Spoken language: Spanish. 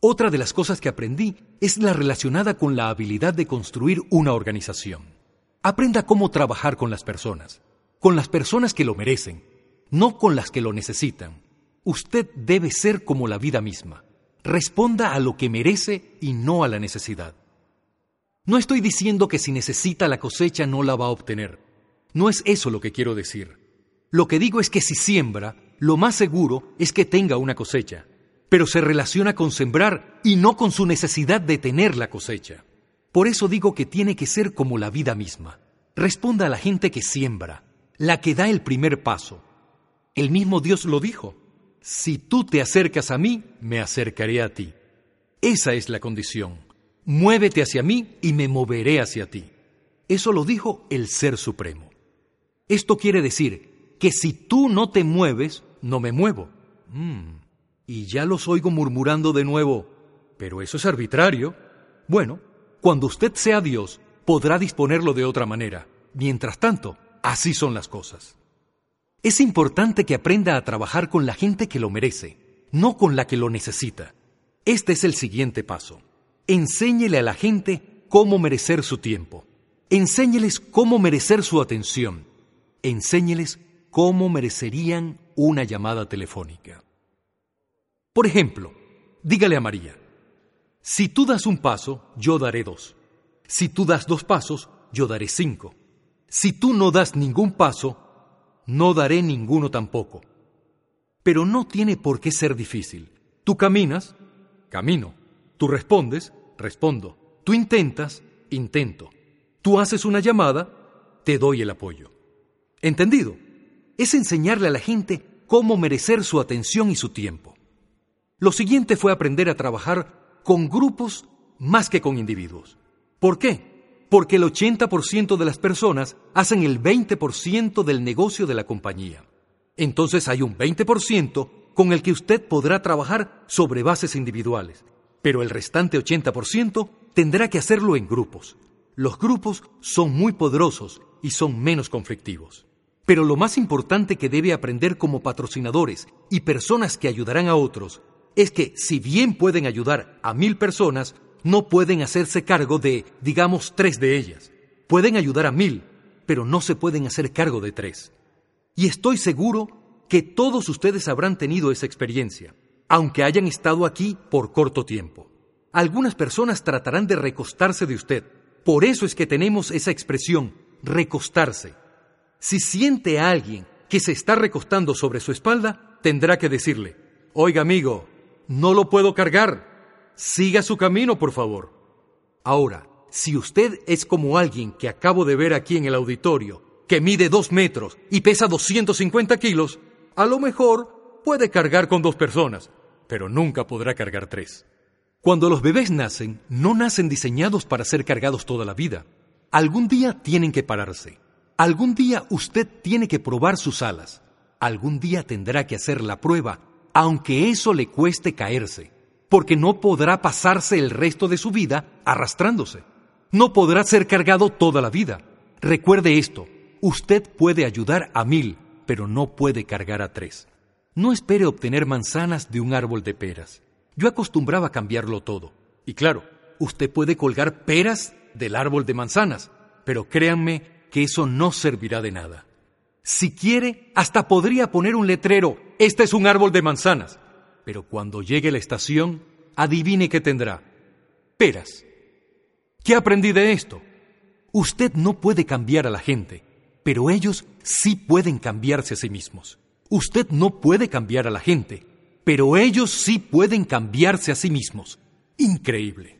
Otra de las cosas que aprendí es la relacionada con la habilidad de construir una organización. Aprenda cómo trabajar con las personas, con las personas que lo merecen, no con las que lo necesitan. Usted debe ser como la vida misma. Responda a lo que merece y no a la necesidad. No estoy diciendo que si necesita la cosecha no la va a obtener. No es eso lo que quiero decir. Lo que digo es que si siembra, lo más seguro es que tenga una cosecha pero se relaciona con sembrar y no con su necesidad de tener la cosecha. Por eso digo que tiene que ser como la vida misma. Responda a la gente que siembra, la que da el primer paso. El mismo Dios lo dijo. Si tú te acercas a mí, me acercaré a ti. Esa es la condición. Muévete hacia mí y me moveré hacia ti. Eso lo dijo el Ser Supremo. Esto quiere decir que si tú no te mueves, no me muevo. Mm y ya los oigo murmurando de nuevo, pero eso es arbitrario. Bueno, cuando usted sea Dios, podrá disponerlo de otra manera. Mientras tanto, así son las cosas. Es importante que aprenda a trabajar con la gente que lo merece, no con la que lo necesita. Este es el siguiente paso. Enséñele a la gente cómo merecer su tiempo. Enséñeles cómo merecer su atención. Enséñeles cómo merecerían una llamada telefónica. Por ejemplo, dígale a María, si tú das un paso, yo daré dos. Si tú das dos pasos, yo daré cinco. Si tú no das ningún paso, no daré ninguno tampoco. Pero no tiene por qué ser difícil. Tú caminas, camino. Tú respondes, respondo. Tú intentas, intento. Tú haces una llamada, te doy el apoyo. ¿Entendido? Es enseñarle a la gente cómo merecer su atención y su tiempo. Lo siguiente fue aprender a trabajar con grupos más que con individuos. ¿Por qué? Porque el 80% de las personas hacen el 20% del negocio de la compañía. Entonces hay un 20% con el que usted podrá trabajar sobre bases individuales, pero el restante 80% tendrá que hacerlo en grupos. Los grupos son muy poderosos y son menos conflictivos. Pero lo más importante que debe aprender como patrocinadores y personas que ayudarán a otros es que si bien pueden ayudar a mil personas, no pueden hacerse cargo de, digamos, tres de ellas. Pueden ayudar a mil, pero no se pueden hacer cargo de tres. Y estoy seguro que todos ustedes habrán tenido esa experiencia, aunque hayan estado aquí por corto tiempo. Algunas personas tratarán de recostarse de usted. Por eso es que tenemos esa expresión, recostarse. Si siente a alguien que se está recostando sobre su espalda, tendrá que decirle, oiga amigo, no lo puedo cargar. Siga su camino, por favor. Ahora, si usted es como alguien que acabo de ver aquí en el auditorio, que mide dos metros y pesa 250 kilos, a lo mejor puede cargar con dos personas, pero nunca podrá cargar tres. Cuando los bebés nacen, no nacen diseñados para ser cargados toda la vida. Algún día tienen que pararse. Algún día usted tiene que probar sus alas. Algún día tendrá que hacer la prueba aunque eso le cueste caerse, porque no podrá pasarse el resto de su vida arrastrándose. No podrá ser cargado toda la vida. Recuerde esto, usted puede ayudar a mil, pero no puede cargar a tres. No espere obtener manzanas de un árbol de peras. Yo acostumbraba cambiarlo todo. Y claro, usted puede colgar peras del árbol de manzanas, pero créanme que eso no servirá de nada. Si quiere, hasta podría poner un letrero, este es un árbol de manzanas. Pero cuando llegue la estación, adivine qué tendrá. Peras. ¿Qué aprendí de esto? Usted no puede cambiar a la gente, pero ellos sí pueden cambiarse a sí mismos. Usted no puede cambiar a la gente, pero ellos sí pueden cambiarse a sí mismos. Increíble.